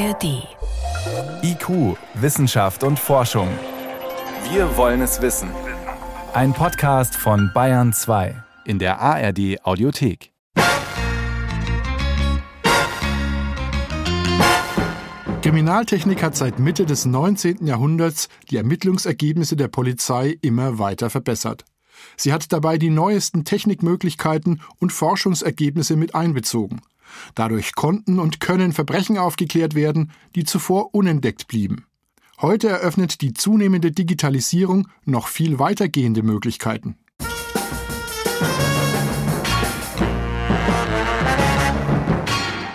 ARD. IQ, Wissenschaft und Forschung. Wir wollen es wissen. Ein Podcast von Bayern 2 in der ARD Audiothek. Kriminaltechnik hat seit Mitte des 19. Jahrhunderts die Ermittlungsergebnisse der Polizei immer weiter verbessert. Sie hat dabei die neuesten Technikmöglichkeiten und Forschungsergebnisse mit einbezogen. Dadurch konnten und können Verbrechen aufgeklärt werden, die zuvor unentdeckt blieben. Heute eröffnet die zunehmende Digitalisierung noch viel weitergehende Möglichkeiten.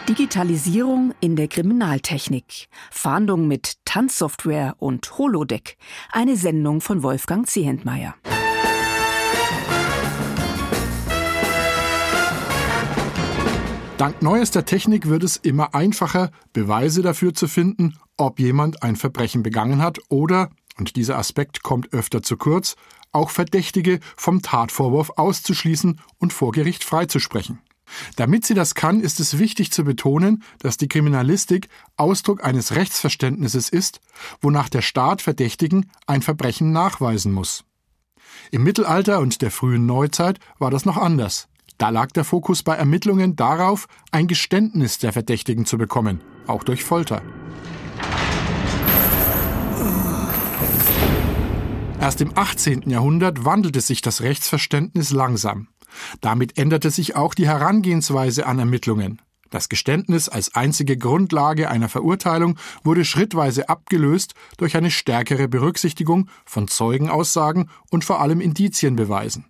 Digitalisierung in der Kriminaltechnik. Fahndung mit Tanzsoftware und Holodeck. Eine Sendung von Wolfgang Zehentmeier. Dank neuester Technik wird es immer einfacher, Beweise dafür zu finden, ob jemand ein Verbrechen begangen hat oder, und dieser Aspekt kommt öfter zu kurz, auch Verdächtige vom Tatvorwurf auszuschließen und vor Gericht freizusprechen. Damit sie das kann, ist es wichtig zu betonen, dass die Kriminalistik Ausdruck eines Rechtsverständnisses ist, wonach der Staat Verdächtigen ein Verbrechen nachweisen muss. Im Mittelalter und der frühen Neuzeit war das noch anders. Da lag der Fokus bei Ermittlungen darauf, ein Geständnis der Verdächtigen zu bekommen, auch durch Folter. Erst im 18. Jahrhundert wandelte sich das Rechtsverständnis langsam. Damit änderte sich auch die Herangehensweise an Ermittlungen. Das Geständnis als einzige Grundlage einer Verurteilung wurde schrittweise abgelöst durch eine stärkere Berücksichtigung von Zeugenaussagen und vor allem Indizienbeweisen.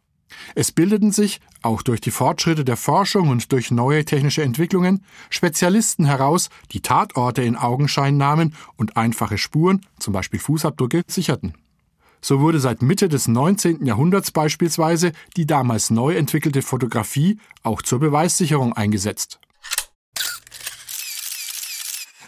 Es bildeten sich, auch durch die Fortschritte der Forschung und durch neue technische Entwicklungen, Spezialisten heraus, die Tatorte in Augenschein nahmen und einfache Spuren, zum Beispiel Fußabdrücke, sicherten. So wurde seit Mitte des 19. Jahrhunderts beispielsweise die damals neu entwickelte Fotografie auch zur Beweissicherung eingesetzt.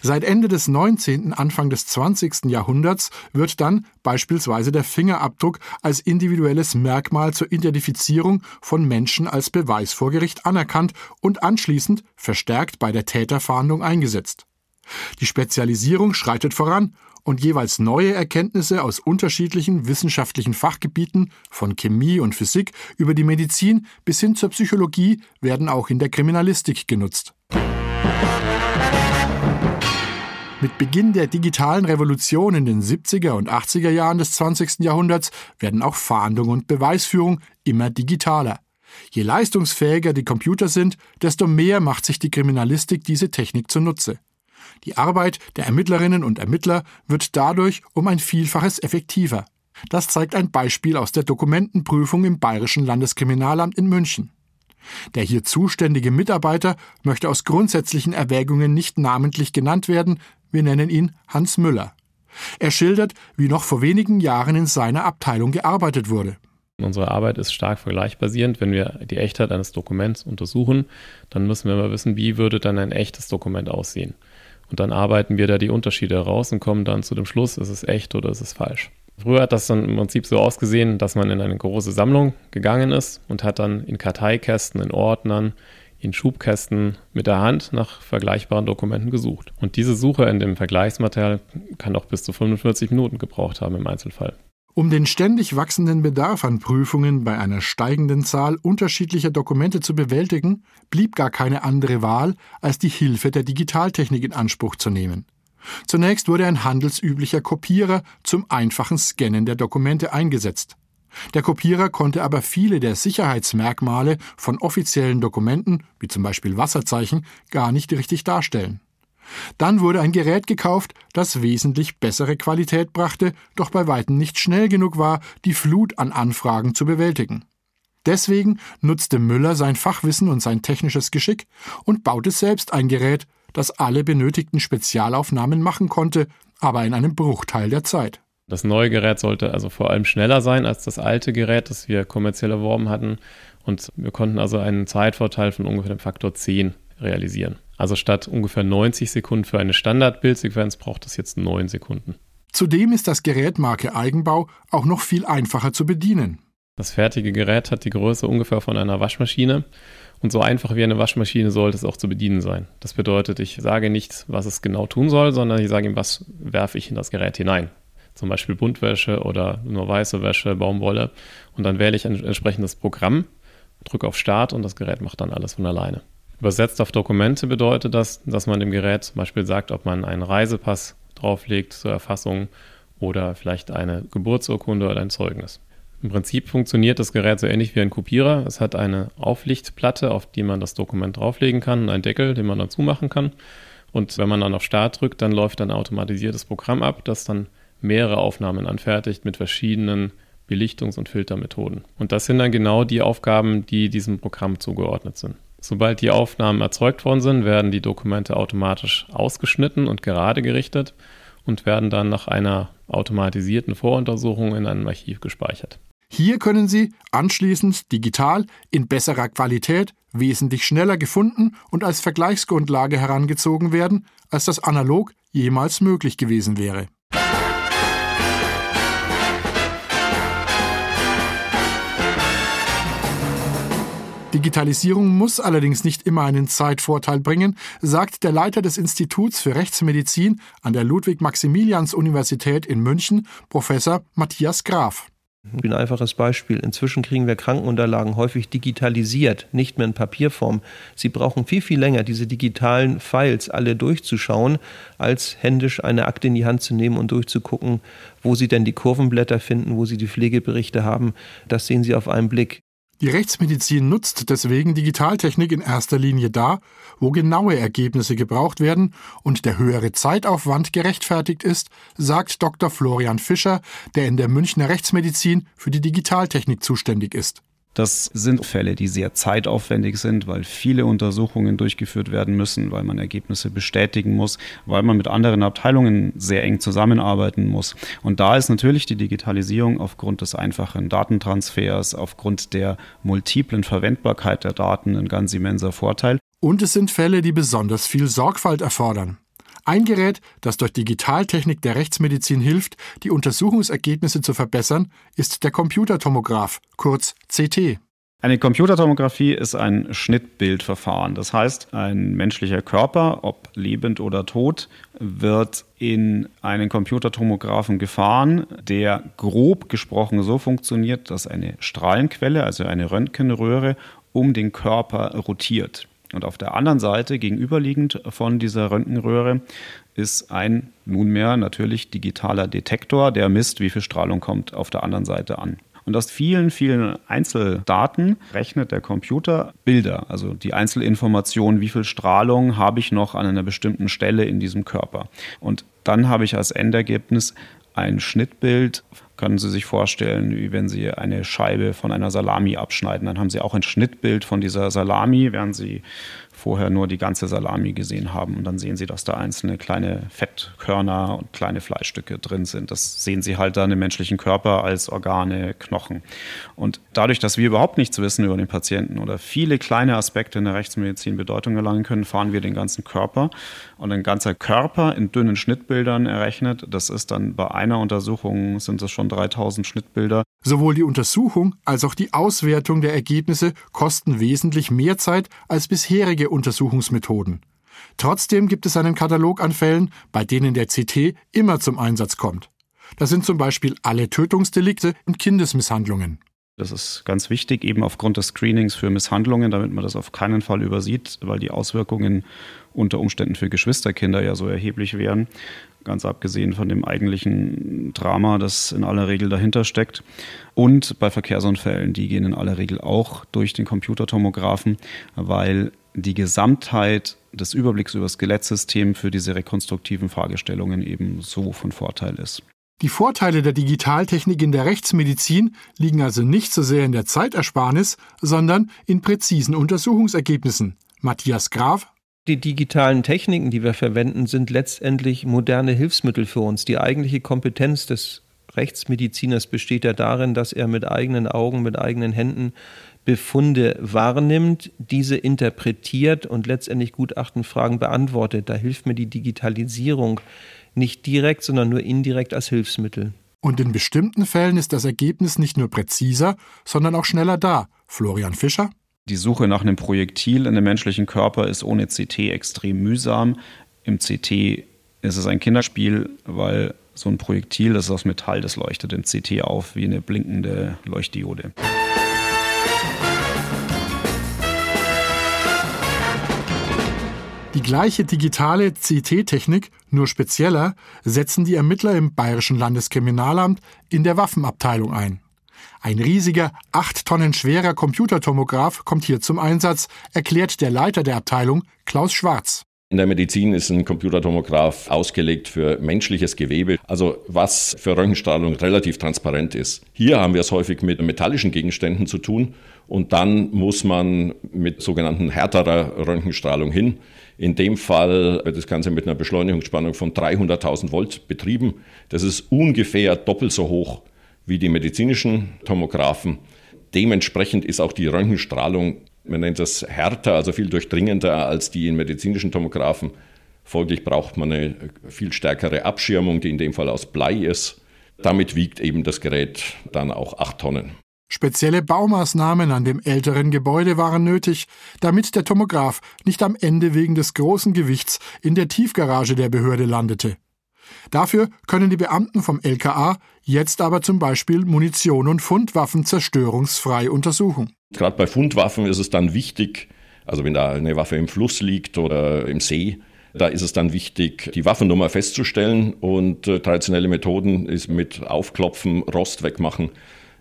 Seit Ende des 19., Anfang des 20. Jahrhunderts wird dann beispielsweise der Fingerabdruck als individuelles Merkmal zur Identifizierung von Menschen als Beweis vor Gericht anerkannt und anschließend verstärkt bei der Täterfahndung eingesetzt. Die Spezialisierung schreitet voran und jeweils neue Erkenntnisse aus unterschiedlichen wissenschaftlichen Fachgebieten, von Chemie und Physik über die Medizin bis hin zur Psychologie, werden auch in der Kriminalistik genutzt. Mit Beginn der digitalen Revolution in den 70er und 80er Jahren des 20. Jahrhunderts werden auch Fahndung und Beweisführung immer digitaler. Je leistungsfähiger die Computer sind, desto mehr macht sich die Kriminalistik diese Technik zunutze. Die Arbeit der Ermittlerinnen und Ermittler wird dadurch um ein Vielfaches effektiver. Das zeigt ein Beispiel aus der Dokumentenprüfung im Bayerischen Landeskriminalamt in München. Der hier zuständige Mitarbeiter möchte aus grundsätzlichen Erwägungen nicht namentlich genannt werden, wir nennen ihn Hans Müller. Er schildert, wie noch vor wenigen Jahren in seiner Abteilung gearbeitet wurde. Unsere Arbeit ist stark vergleichbasierend. Wenn wir die Echtheit eines Dokuments untersuchen, dann müssen wir mal wissen, wie würde dann ein echtes Dokument aussehen. Und dann arbeiten wir da die Unterschiede heraus und kommen dann zu dem Schluss, ist es echt oder ist es falsch. Früher hat das dann im Prinzip so ausgesehen, dass man in eine große Sammlung gegangen ist und hat dann in Karteikästen, in Ordnern, in Schubkästen mit der Hand nach vergleichbaren Dokumenten gesucht. Und diese Suche in dem Vergleichsmaterial kann auch bis zu 45 Minuten gebraucht haben im Einzelfall. Um den ständig wachsenden Bedarf an Prüfungen bei einer steigenden Zahl unterschiedlicher Dokumente zu bewältigen, blieb gar keine andere Wahl, als die Hilfe der Digitaltechnik in Anspruch zu nehmen. Zunächst wurde ein handelsüblicher Kopierer zum einfachen Scannen der Dokumente eingesetzt. Der Kopierer konnte aber viele der Sicherheitsmerkmale von offiziellen Dokumenten, wie zum Beispiel Wasserzeichen, gar nicht richtig darstellen. Dann wurde ein Gerät gekauft, das wesentlich bessere Qualität brachte, doch bei weitem nicht schnell genug war, die Flut an Anfragen zu bewältigen. Deswegen nutzte Müller sein Fachwissen und sein technisches Geschick und baute selbst ein Gerät, das alle benötigten Spezialaufnahmen machen konnte, aber in einem Bruchteil der Zeit. Das neue Gerät sollte also vor allem schneller sein als das alte Gerät, das wir kommerziell erworben hatten. Und wir konnten also einen Zeitvorteil von ungefähr dem Faktor 10 realisieren. Also statt ungefähr 90 Sekunden für eine Standardbildsequenz braucht es jetzt 9 Sekunden. Zudem ist das Gerät Marke Eigenbau auch noch viel einfacher zu bedienen. Das fertige Gerät hat die Größe ungefähr von einer Waschmaschine Und so einfach wie eine Waschmaschine sollte es auch zu bedienen sein. Das bedeutet, ich sage nicht, was es genau tun soll, sondern ich sage ihm, was werfe ich in das Gerät hinein. Zum Beispiel Buntwäsche oder nur weiße Wäsche, Baumwolle. Und dann wähle ich ein entsprechendes Programm, drücke auf Start und das Gerät macht dann alles von alleine. Übersetzt auf Dokumente bedeutet das, dass man dem Gerät zum Beispiel sagt, ob man einen Reisepass drauflegt zur Erfassung oder vielleicht eine Geburtsurkunde oder ein Zeugnis. Im Prinzip funktioniert das Gerät so ähnlich wie ein Kopierer. Es hat eine Auflichtplatte, auf die man das Dokument drauflegen kann und einen Deckel, den man dann zumachen kann. Und wenn man dann auf Start drückt, dann läuft ein automatisiertes Programm ab, das dann mehrere Aufnahmen anfertigt mit verschiedenen Belichtungs- und Filtermethoden. Und das sind dann genau die Aufgaben, die diesem Programm zugeordnet sind. Sobald die Aufnahmen erzeugt worden sind, werden die Dokumente automatisch ausgeschnitten und gerade gerichtet und werden dann nach einer automatisierten Voruntersuchung in einem Archiv gespeichert. Hier können Sie anschließend digital in besserer Qualität wesentlich schneller gefunden und als Vergleichsgrundlage herangezogen werden, als das analog jemals möglich gewesen wäre. Digitalisierung muss allerdings nicht immer einen Zeitvorteil bringen, sagt der Leiter des Instituts für Rechtsmedizin an der Ludwig-Maximilians-Universität in München, Professor Matthias Graf. Ein einfaches Beispiel. Inzwischen kriegen wir Krankenunterlagen häufig digitalisiert, nicht mehr in Papierform. Sie brauchen viel, viel länger, diese digitalen Files alle durchzuschauen, als händisch eine Akte in die Hand zu nehmen und durchzugucken, wo Sie denn die Kurvenblätter finden, wo Sie die Pflegeberichte haben. Das sehen Sie auf einen Blick. Die Rechtsmedizin nutzt deswegen Digitaltechnik in erster Linie da, wo genaue Ergebnisse gebraucht werden und der höhere Zeitaufwand gerechtfertigt ist, sagt Dr. Florian Fischer, der in der Münchner Rechtsmedizin für die Digitaltechnik zuständig ist. Das sind Fälle, die sehr zeitaufwendig sind, weil viele Untersuchungen durchgeführt werden müssen, weil man Ergebnisse bestätigen muss, weil man mit anderen Abteilungen sehr eng zusammenarbeiten muss. Und da ist natürlich die Digitalisierung aufgrund des einfachen Datentransfers, aufgrund der multiplen Verwendbarkeit der Daten ein ganz immenser Vorteil. Und es sind Fälle, die besonders viel Sorgfalt erfordern. Ein Gerät, das durch Digitaltechnik der Rechtsmedizin hilft, die Untersuchungsergebnisse zu verbessern, ist der Computertomograph, kurz CT. Eine Computertomographie ist ein Schnittbildverfahren. Das heißt, ein menschlicher Körper, ob lebend oder tot, wird in einen Computertomographen gefahren, der grob gesprochen so funktioniert, dass eine Strahlenquelle, also eine Röntgenröhre, um den Körper rotiert. Und auf der anderen Seite, gegenüberliegend von dieser Röntgenröhre, ist ein nunmehr natürlich digitaler Detektor, der misst, wie viel Strahlung kommt auf der anderen Seite an. Und aus vielen, vielen Einzeldaten rechnet der Computer Bilder, also die Einzelinformationen, wie viel Strahlung habe ich noch an einer bestimmten Stelle in diesem Körper. Und dann habe ich als Endergebnis ein Schnittbild können Sie sich vorstellen, wie wenn Sie eine Scheibe von einer Salami abschneiden. Dann haben Sie auch ein Schnittbild von dieser Salami, während Sie vorher nur die ganze Salami gesehen haben. Und dann sehen Sie, dass da einzelne kleine Fettkörner und kleine Fleischstücke drin sind. Das sehen Sie halt dann im menschlichen Körper als Organe, Knochen. Und dadurch, dass wir überhaupt nichts wissen über den Patienten oder viele kleine Aspekte in der Rechtsmedizin Bedeutung erlangen können, fahren wir den ganzen Körper. Und ein ganzer Körper in dünnen Schnittbildern errechnet, das ist dann bei einer Untersuchung sind es schon 3000 Schnittbilder. Sowohl die Untersuchung als auch die Auswertung der Ergebnisse kosten wesentlich mehr Zeit als bisherige Untersuchungsmethoden. Trotzdem gibt es einen Katalog an Fällen, bei denen der CT immer zum Einsatz kommt. Das sind zum Beispiel alle Tötungsdelikte und Kindesmisshandlungen. Das ist ganz wichtig, eben aufgrund des Screenings für Misshandlungen, damit man das auf keinen Fall übersieht, weil die Auswirkungen unter Umständen für Geschwisterkinder ja so erheblich wären ganz abgesehen von dem eigentlichen Drama, das in aller Regel dahinter steckt. Und bei Verkehrsunfällen, die gehen in aller Regel auch durch den Computertomographen, weil die Gesamtheit des Überblicks über das Skelettsystem für diese rekonstruktiven Fragestellungen eben so von Vorteil ist. Die Vorteile der Digitaltechnik in der Rechtsmedizin liegen also nicht so sehr in der Zeitersparnis, sondern in präzisen Untersuchungsergebnissen. Matthias Graf die digitalen Techniken, die wir verwenden, sind letztendlich moderne Hilfsmittel für uns. Die eigentliche Kompetenz des Rechtsmediziners besteht ja darin, dass er mit eigenen Augen, mit eigenen Händen Befunde wahrnimmt, diese interpretiert und letztendlich Gutachtenfragen beantwortet. Da hilft mir die Digitalisierung nicht direkt, sondern nur indirekt als Hilfsmittel. Und in bestimmten Fällen ist das Ergebnis nicht nur präziser, sondern auch schneller da. Florian Fischer Die Suche nach einem Projektil in einem menschlichen Körper ist ohne CT extrem mühsam. Im CT ist es ein Kinderspiel, weil so ein Projektil, das ist aus Metall, das leuchtet im CT auf wie eine blinkende Leuchtdiode. Die gleiche digitale CT-Technik, nur spezieller, setzen die Ermittler im Bayerischen Landeskriminalamt in der Waffenabteilung ein. Ein riesiger, acht Tonnen schwerer Computertomograph kommt hier zum Einsatz, erklärt der Leiter der Abteilung, Klaus Schwarz. In der Medizin ist ein Computertomograph ausgelegt für menschliches Gewebe, also was für Röntgenstrahlung relativ transparent ist. Hier haben wir es häufig mit metallischen Gegenständen zu tun und dann muss man mit sogenannten härterer Röntgenstrahlung hin. In dem Fall wird das Ganze mit einer Beschleunigungsspannung von 300.000 Volt betrieben. Das ist ungefähr doppelt so hoch wie die medizinischen Tomographen. Dementsprechend ist auch die Röntgenstrahlung, man nennt das härter, also viel durchdringender als die in medizinischen Tomographen. Folglich braucht man eine viel stärkere Abschirmung, die in dem Fall aus Blei ist. Damit wiegt eben das Gerät dann auch acht Tonnen. Spezielle Baumaßnahmen an dem älteren Gebäude waren nötig, damit der Tomograph nicht am Ende wegen des großen Gewichts in der Tiefgarage der Behörde landete. Dafür können die Beamten vom LKA jetzt aber zum Beispiel Munition und Fundwaffen zerstörungsfrei untersuchen. Gerade bei Fundwaffen ist es dann wichtig, also wenn da eine Waffe im Fluss liegt oder im See, da ist es dann wichtig, die Waffennummer festzustellen und äh, traditionelle Methoden ist mit Aufklopfen, Rost wegmachen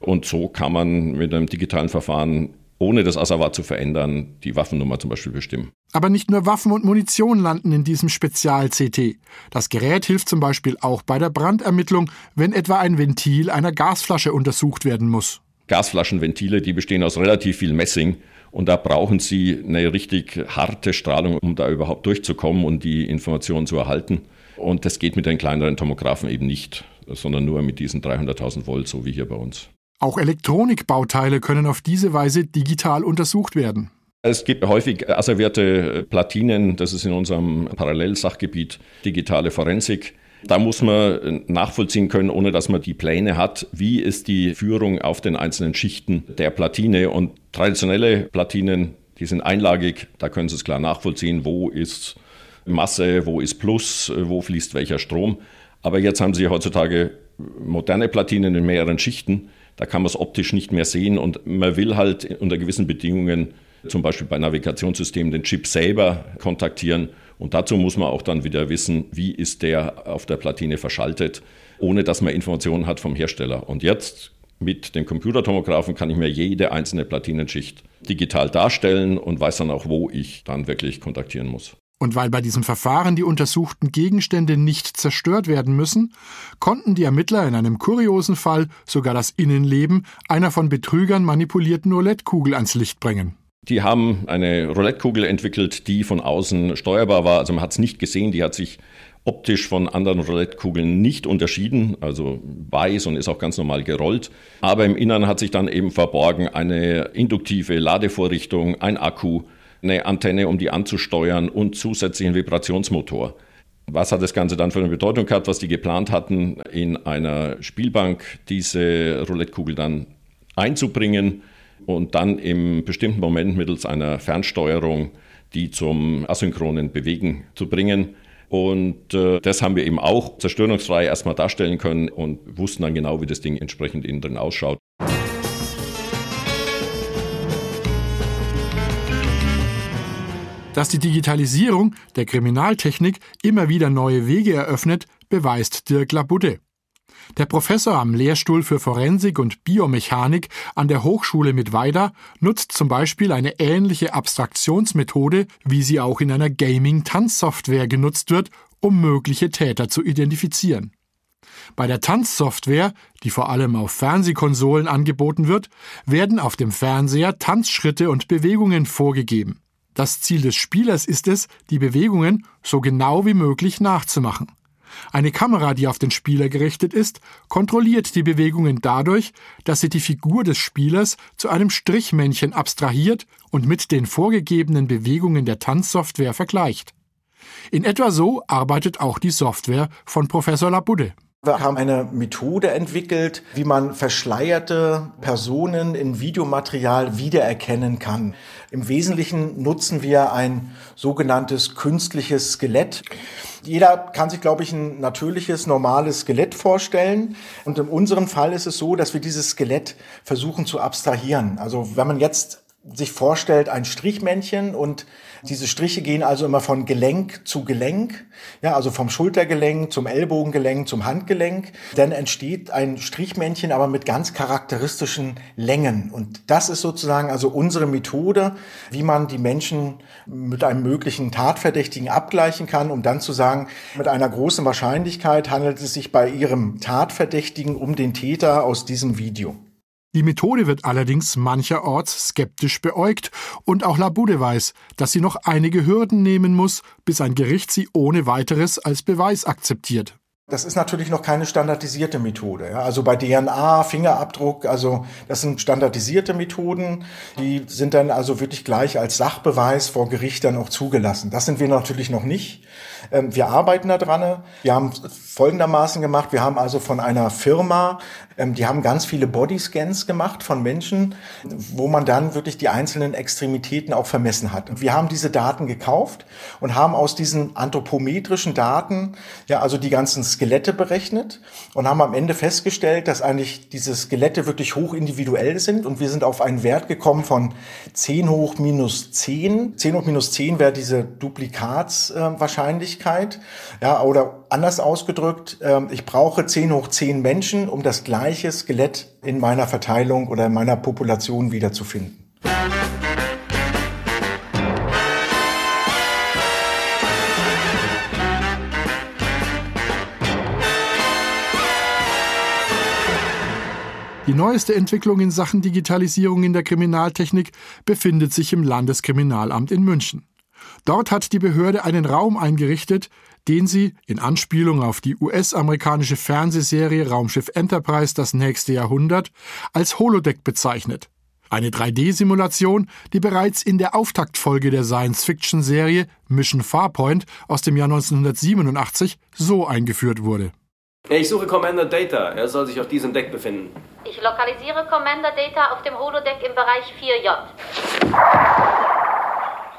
und so kann man mit einem digitalen Verfahren ohne das Asservat zu verändern, die Waffennummer zum Beispiel bestimmen. Aber nicht nur Waffen und Munition landen in diesem Spezial-CT. Das Gerät hilft zum Beispiel auch bei der Brandermittlung, wenn etwa ein Ventil einer Gasflasche untersucht werden muss. Gasflaschenventile, die bestehen aus relativ viel Messing und da brauchen Sie eine richtig harte Strahlung, um da überhaupt durchzukommen und die Informationen zu erhalten. Und das geht mit den kleineren Tomographen eben nicht, sondern nur mit diesen 300.000 Volt, so wie hier bei uns. Auch Elektronikbauteile können auf diese Weise digital untersucht werden. Es gibt häufig asservierte Platinen, das ist in unserem Parallelsachgebiet digitale Forensik. Da muss man nachvollziehen können, ohne dass man die Pläne hat, wie ist die Führung auf den einzelnen Schichten der Platine. Und traditionelle Platinen, die sind einlagig, da können Sie es klar nachvollziehen, wo ist Masse, wo ist Plus, wo fließt welcher Strom. Aber jetzt haben Sie heutzutage moderne Platinen in mehreren Schichten. Da kann man es optisch nicht mehr sehen und man will halt unter gewissen Bedingungen, zum Beispiel bei Navigationssystemen, den Chip selber kontaktieren. Und dazu muss man auch dann wieder wissen, wie ist der auf der Platine verschaltet, ohne dass man Informationen hat vom Hersteller. Und jetzt mit dem Computertomographen kann ich mir jede einzelne Platinenschicht digital darstellen und weiß dann auch, wo ich dann wirklich kontaktieren muss. Und weil bei diesem Verfahren die untersuchten Gegenstände nicht zerstört werden müssen, konnten die Ermittler in einem kuriosen Fall sogar das Innenleben einer von Betrügern manipulierten Roulettekugel ans Licht bringen. Die haben eine Roulettekugel entwickelt, die von außen steuerbar war. Also man hat es nicht gesehen, die hat sich optisch von anderen Roulettekugeln nicht unterschieden, also weiß und ist auch ganz normal gerollt. Aber im Innern hat sich dann eben verborgen eine induktive Ladevorrichtung, ein Akku, eine Antenne, um die anzusteuern und zusätzlich einen Vibrationsmotor. Was hat das Ganze dann für eine Bedeutung gehabt, was die geplant hatten, in einer Spielbank diese Roulettekugel dann einzubringen und dann im bestimmten Moment mittels einer Fernsteuerung die zum asynchronen Bewegen zu bringen. Und äh, das haben wir eben auch zerstörungsfrei erstmal darstellen können und wussten dann genau, wie das Ding entsprechend innen drin ausschaut. Dass die Digitalisierung der Kriminaltechnik immer wieder neue Wege eröffnet, beweist Dirk Labudde. Der Professor am Lehrstuhl für Forensik und Biomechanik an der Hochschule Mittweida nutzt zum Beispiel eine ähnliche Abstraktionsmethode, wie sie auch in einer Gaming-Tanzsoftware genutzt wird, um mögliche Täter zu identifizieren. Bei der Tanzsoftware, die vor allem auf Fernsehkonsolen angeboten wird, werden auf dem Fernseher Tanzschritte und Bewegungen vorgegeben. Das Ziel des Spielers ist es, die Bewegungen so genau wie möglich nachzumachen. Eine Kamera, die auf den Spieler gerichtet ist, kontrolliert die Bewegungen dadurch, dass sie die Figur des Spielers zu einem Strichmännchen abstrahiert und mit den vorgegebenen Bewegungen der Tanzsoftware vergleicht. In etwa so arbeitet auch die Software von Professor Labudde. Wir haben eine Methode entwickelt, wie man verschleierte Personen in Videomaterial wiedererkennen kann. Im Wesentlichen nutzen wir ein sogenanntes künstliches Skelett. Jeder kann sich, glaube ich, ein natürliches, normales Skelett vorstellen. Und in unserem Fall ist es so, dass wir dieses Skelett versuchen zu abstrahieren. Also wenn man jetzt sich vorstellt, ein Strichmännchen und diese Striche gehen also immer von Gelenk zu Gelenk, ja, also vom Schultergelenk zum Ellbogengelenk zum Handgelenk. Dann entsteht ein Strichmännchen, aber mit ganz charakteristischen Längen. Und das ist sozusagen also unsere Methode, wie man die Menschen mit einem möglichen Tatverdächtigen abgleichen kann, um dann zu sagen, mit einer großen Wahrscheinlichkeit handelt es sich bei ihrem Tatverdächtigen um den Täter aus diesem Video. Die Methode wird allerdings mancherorts skeptisch beäugt und auch Labude weiß, dass sie noch einige Hürden nehmen muss, bis ein Gericht sie ohne weiteres als Beweis akzeptiert. Das ist natürlich noch keine standardisierte Methode. Ja. Also bei DNA, Fingerabdruck, also das sind standardisierte Methoden, die sind dann also wirklich gleich als Sachbeweis vor Gericht dann auch zugelassen. Das sind wir natürlich noch nicht. Ähm, wir arbeiten da dran. Wir haben folgendermaßen gemacht. Wir haben also von einer Firma, ähm, die haben ganz viele Bodyscans gemacht von Menschen, wo man dann wirklich die einzelnen Extremitäten auch vermessen hat. Und wir haben diese Daten gekauft und haben aus diesen anthropometrischen Daten ja also die ganzen Skelette berechnet und haben am Ende festgestellt, dass eigentlich diese Skelette wirklich hoch individuell sind und wir sind auf einen Wert gekommen von 10 hoch minus 10. 10 hoch minus 10 wäre diese Duplikatswahrscheinlichkeit. Äh. Ja, oder anders ausgedrückt, äh, ich brauche 10 hoch 10 Menschen, um das gleiche Skelett in meiner Verteilung oder in meiner Population wiederzufinden. Die neueste Entwicklung in Sachen Digitalisierung in der Kriminaltechnik befindet sich im Landeskriminalamt in München. Dort hat die Behörde einen Raum eingerichtet, den sie, in Anspielung auf die US-amerikanische Fernsehserie Raumschiff Enterprise das nächste Jahrhundert, als Holodeck bezeichnet. Eine 3D-Simulation, die bereits in der Auftaktfolge der Science-Fiction-Serie Mission Farpoint aus dem Jahr 1987 so eingeführt wurde. Ich suche Commander Data. Er soll sich auf diesem Deck befinden. Ich lokalisiere Commander Data auf dem Holodeck im Bereich 4J.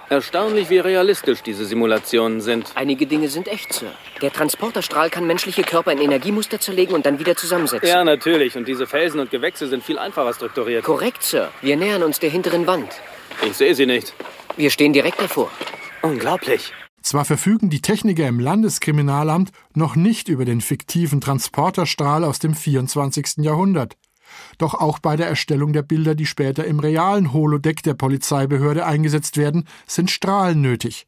Erstaunlich, wie realistisch diese Simulationen sind. Einige Dinge sind echt, Sir. Der Transporterstrahl kann menschliche Körper in Energiemuster zerlegen und dann wieder zusammensetzen. Ja, natürlich. Und diese Felsen und Gewächse sind viel einfacher strukturiert. Korrekt, Sir. Wir nähern uns der hinteren Wand. Ich sehe sie nicht. Wir stehen direkt davor. Unglaublich. Zwar verfügen die Techniker im Landeskriminalamt noch nicht über den fiktiven Transporterstrahl aus dem 24. Jahrhundert. Doch auch bei der Erstellung der Bilder, die später im realen Holodeck der Polizeibehörde eingesetzt werden, sind Strahlen nötig.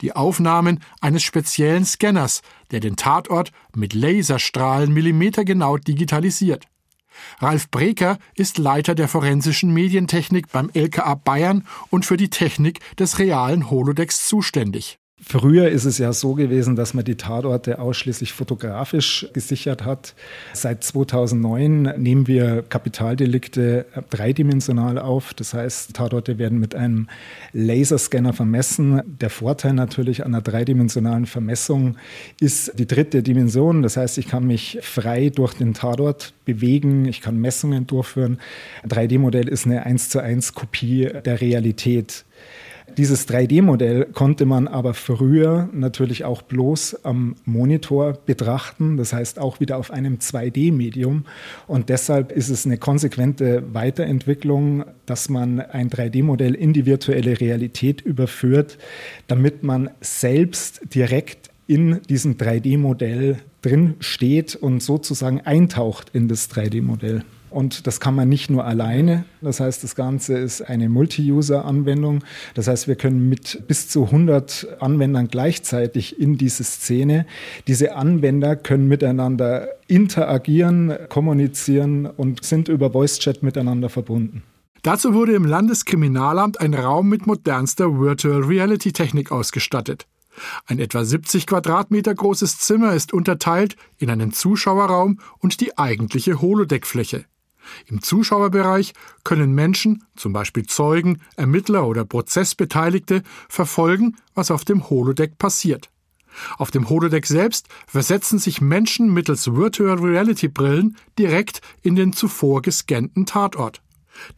Die Aufnahmen eines speziellen Scanners, der den Tatort mit Laserstrahlen millimetergenau digitalisiert. Ralf Breker ist Leiter der forensischen Medientechnik beim LKA Bayern und für die Technik des realen Holodecks zuständig. Früher ist es ja so gewesen, dass man die Tatorte ausschließlich fotografisch gesichert hat. Seit 2009 nehmen wir Kapitaldelikte dreidimensional auf. Das heißt, Tatorte werden mit einem Laserscanner vermessen. Der Vorteil natürlich an einer dreidimensionalen Vermessung ist die dritte Dimension. Das heißt, ich kann mich frei durch den Tatort bewegen, ich kann Messungen durchführen. Ein 3D-Modell ist eine 1 zu 1 Kopie der Realität. Dieses 3D-Modell konnte man aber früher natürlich auch bloß am Monitor betrachten, das heißt auch wieder auf einem 2D-Medium. Und deshalb ist es eine konsequente Weiterentwicklung, dass man ein 3D-Modell in die virtuelle Realität überführt, damit man selbst direkt in diesem 3D-Modell drin steht und sozusagen eintaucht in das 3D-Modell. Und das kann man nicht nur alleine. Das heißt, das Ganze ist eine Multi-User-Anwendung. Das heißt, wir können mit bis zu 100 Anwendern gleichzeitig in diese Szene. Diese Anwender können miteinander interagieren, kommunizieren und sind über Voice-Chat miteinander verbunden. Dazu wurde im Landeskriminalamt ein Raum mit modernster Virtual Reality Technik ausgestattet. Ein etwa 70 Quadratmeter großes Zimmer ist unterteilt in einen Zuschauerraum und die eigentliche Holodeckfläche. Im Zuschauerbereich können Menschen, zum Beispiel Zeugen, Ermittler oder Prozessbeteiligte, verfolgen, was auf dem Holodeck passiert. Auf dem Holodeck selbst versetzen sich Menschen mittels Virtual Reality Brillen direkt in den zuvor gescannten Tatort.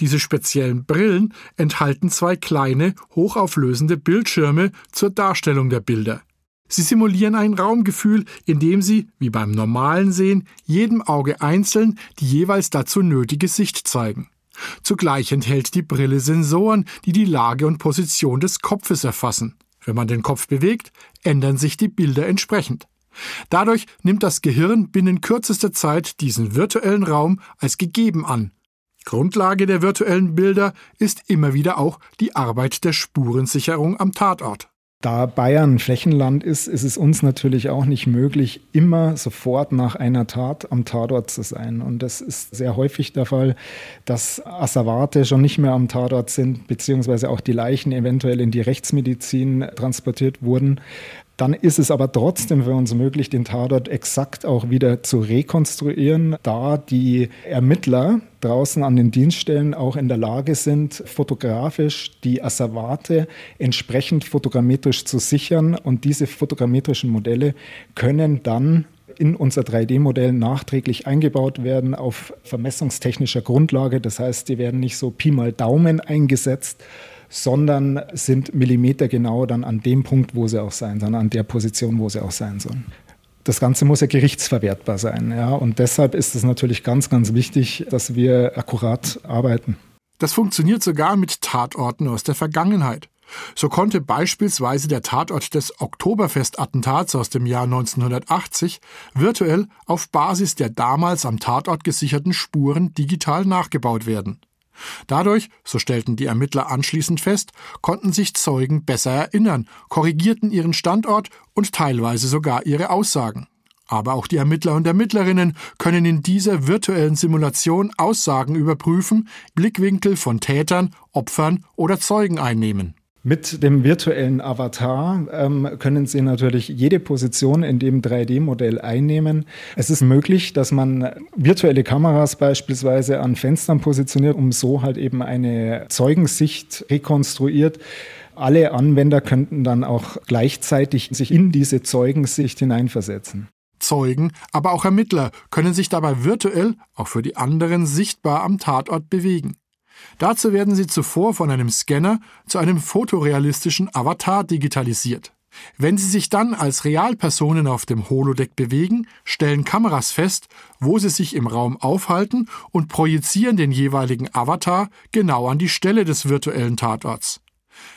Diese speziellen Brillen enthalten zwei kleine, hochauflösende Bildschirme zur Darstellung der Bilder. Sie simulieren ein Raumgefühl, indem sie, wie beim normalen Sehen, jedem Auge einzeln die jeweils dazu nötige Sicht zeigen. Zugleich enthält die Brille Sensoren, die die Lage und Position des Kopfes erfassen. Wenn man den Kopf bewegt, ändern sich die Bilder entsprechend. Dadurch nimmt das Gehirn binnen kürzester Zeit diesen virtuellen Raum als gegeben an. Grundlage der virtuellen Bilder ist immer wieder auch die Arbeit der Spurensicherung am Tatort. Da Bayern Flächenland ist, ist es uns natürlich auch nicht möglich, immer sofort nach einer Tat am Tatort zu sein. Und das ist sehr häufig der Fall, dass Asservate schon nicht mehr am Tatort sind, beziehungsweise auch die Leichen eventuell in die Rechtsmedizin transportiert wurden. Dann ist es aber trotzdem für uns möglich, den Tatort exakt auch wieder zu rekonstruieren, da die Ermittler draußen an den Dienststellen auch in der Lage sind, fotografisch die Asservate entsprechend fotogrammetrisch zu sichern. Und diese fotogrammetrischen Modelle können dann in unser 3D-Modell nachträglich eingebaut werden auf vermessungstechnischer Grundlage. Das heißt, die werden nicht so Pi mal Daumen eingesetzt, sondern sind millimetergenau dann an dem Punkt, wo sie auch sein sollen, an der Position, wo sie auch sein sollen. Das Ganze muss ja gerichtsverwertbar sein. Ja? Und deshalb ist es natürlich ganz, ganz wichtig, dass wir akkurat arbeiten. Das funktioniert sogar mit Tatorten aus der Vergangenheit. So konnte beispielsweise der Tatort des Oktoberfestattentats aus dem Jahr 1980 virtuell auf Basis der damals am Tatort gesicherten Spuren digital nachgebaut werden. Dadurch, so stellten die Ermittler anschließend fest, konnten sich Zeugen besser erinnern, korrigierten ihren Standort und teilweise sogar ihre Aussagen. Aber auch die Ermittler und Ermittlerinnen können in dieser virtuellen Simulation Aussagen überprüfen, Blickwinkel von Tätern, Opfern oder Zeugen einnehmen. Mit dem virtuellen Avatar ähm, können Sie natürlich jede Position in dem 3D-Modell einnehmen. Es ist möglich, dass man virtuelle Kameras beispielsweise an Fenstern positioniert, um so halt eben eine Zeugensicht rekonstruiert. Alle Anwender könnten dann auch gleichzeitig sich in diese Zeugensicht hineinversetzen. Zeugen, aber auch Ermittler können sich dabei virtuell, auch für die anderen, sichtbar am Tatort bewegen. Dazu werden sie zuvor von einem Scanner zu einem fotorealistischen Avatar digitalisiert. Wenn sie sich dann als Realpersonen auf dem Holodeck bewegen, stellen Kameras fest, wo sie sich im Raum aufhalten und projizieren den jeweiligen Avatar genau an die Stelle des virtuellen Tatorts.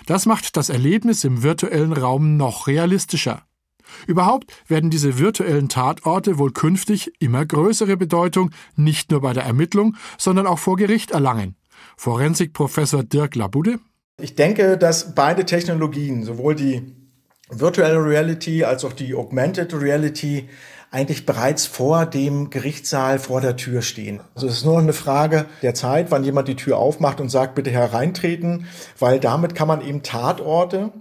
Das macht das Erlebnis im virtuellen Raum noch realistischer. Überhaupt werden diese virtuellen Tatorte wohl künftig immer größere Bedeutung nicht nur bei der Ermittlung, sondern auch vor Gericht erlangen. Forensikprofessor Dirk Labude. Ich denke, dass beide Technologien, sowohl die Virtual Reality als auch die Augmented Reality, eigentlich bereits vor dem Gerichtssaal vor der Tür stehen. Also es ist nur eine Frage der Zeit, wann jemand die Tür aufmacht und sagt, bitte hereintreten, weil damit kann man eben Tatorte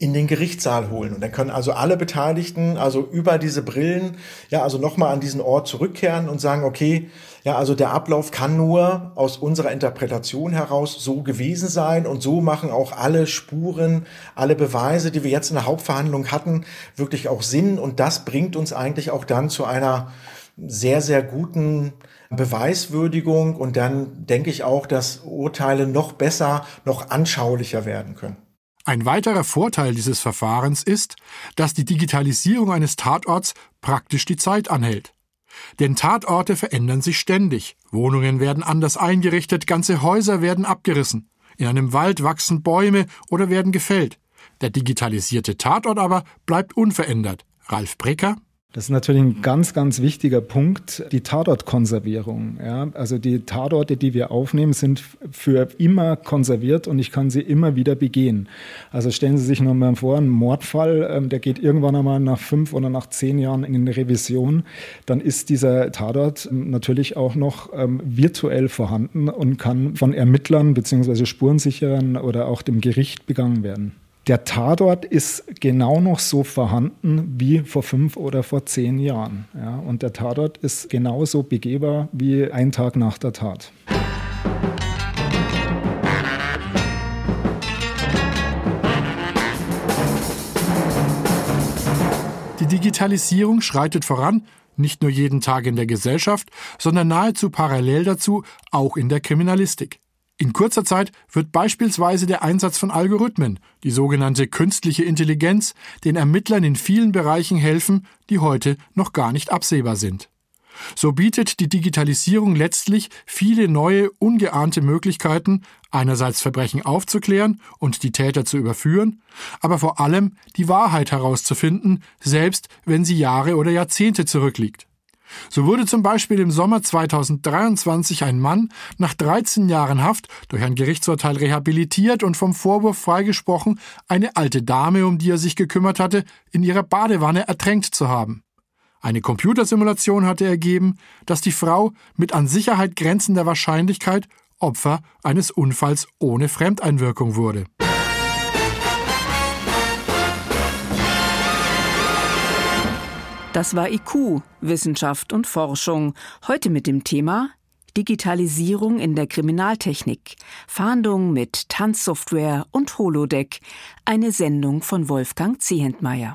in den Gerichtssaal holen. Und dann können also alle Beteiligten, also über diese Brillen, ja, also nochmal an diesen Ort zurückkehren und sagen, okay, ja, also der Ablauf kann nur aus unserer Interpretation heraus so gewesen sein und so machen auch alle Spuren, alle Beweise, die wir jetzt in der Hauptverhandlung hatten, wirklich auch Sinn. Und das bringt uns eigentlich auch dann zu einer sehr, sehr guten Beweiswürdigung. Und dann denke ich auch, dass Urteile noch besser, noch anschaulicher werden können. Ein weiterer Vorteil dieses Verfahrens ist, dass die Digitalisierung eines Tatorts praktisch die Zeit anhält. Denn Tatorte verändern sich ständig. Wohnungen werden anders eingerichtet, ganze Häuser werden abgerissen. In einem Wald wachsen Bäume oder werden gefällt. Der digitalisierte Tatort aber bleibt unverändert. Ralf Brecker das ist natürlich ein ganz, ganz wichtiger Punkt, die Tatortkonservierung. Ja, also die Tatorte, die wir aufnehmen, sind für immer konserviert und ich kann sie immer wieder begehen. Also stellen Sie sich nur mal vor, ein Mordfall, ähm, der geht irgendwann einmal nach fünf oder nach zehn Jahren in Revision, dann ist dieser Tatort natürlich auch noch ähm, virtuell vorhanden und kann von Ermittlern beziehungsweise Spurensicherern oder auch dem Gericht begangen werden der Tatort ist genau noch so vorhanden wie vor fünf oder vor zehn Jahren. Ja, und der Tatort ist genauso begehbar wie ein Tag nach der Tat. Die Digitalisierung schreitet voran, nicht nur jeden Tag in der Gesellschaft, sondern nahezu parallel dazu auch in der Kriminalistik. In kurzer Zeit wird beispielsweise der Einsatz von Algorithmen, die sogenannte künstliche Intelligenz, den Ermittlern in vielen Bereichen helfen, die heute noch gar nicht absehbar sind. So bietet die Digitalisierung letztlich viele neue, ungeahnte Möglichkeiten, einerseits Verbrechen aufzuklären und die Täter zu überführen, aber vor allem die Wahrheit herauszufinden, selbst wenn sie Jahre oder Jahrzehnte zurückliegt. So wurde zum Beispiel im Sommer 2023 ein Mann nach 13 Jahren Haft durch ein Gerichtsurteil rehabilitiert und vom Vorwurf freigesprochen, eine alte Dame, um die er sich gekümmert hatte, in ihrer Badewanne ertränkt zu haben. Eine Computersimulation hatte ergeben, dass die Frau mit an Sicherheit grenzender Wahrscheinlichkeit Opfer eines Unfalls ohne Fremdeinwirkung wurde. Das war IQ, Wissenschaft und Forschung. Heute mit dem Thema Digitalisierung in der Kriminaltechnik, Fahndung mit Tanzsoftware und Holodeck. Eine Sendung von Wolfgang Zehentmeier.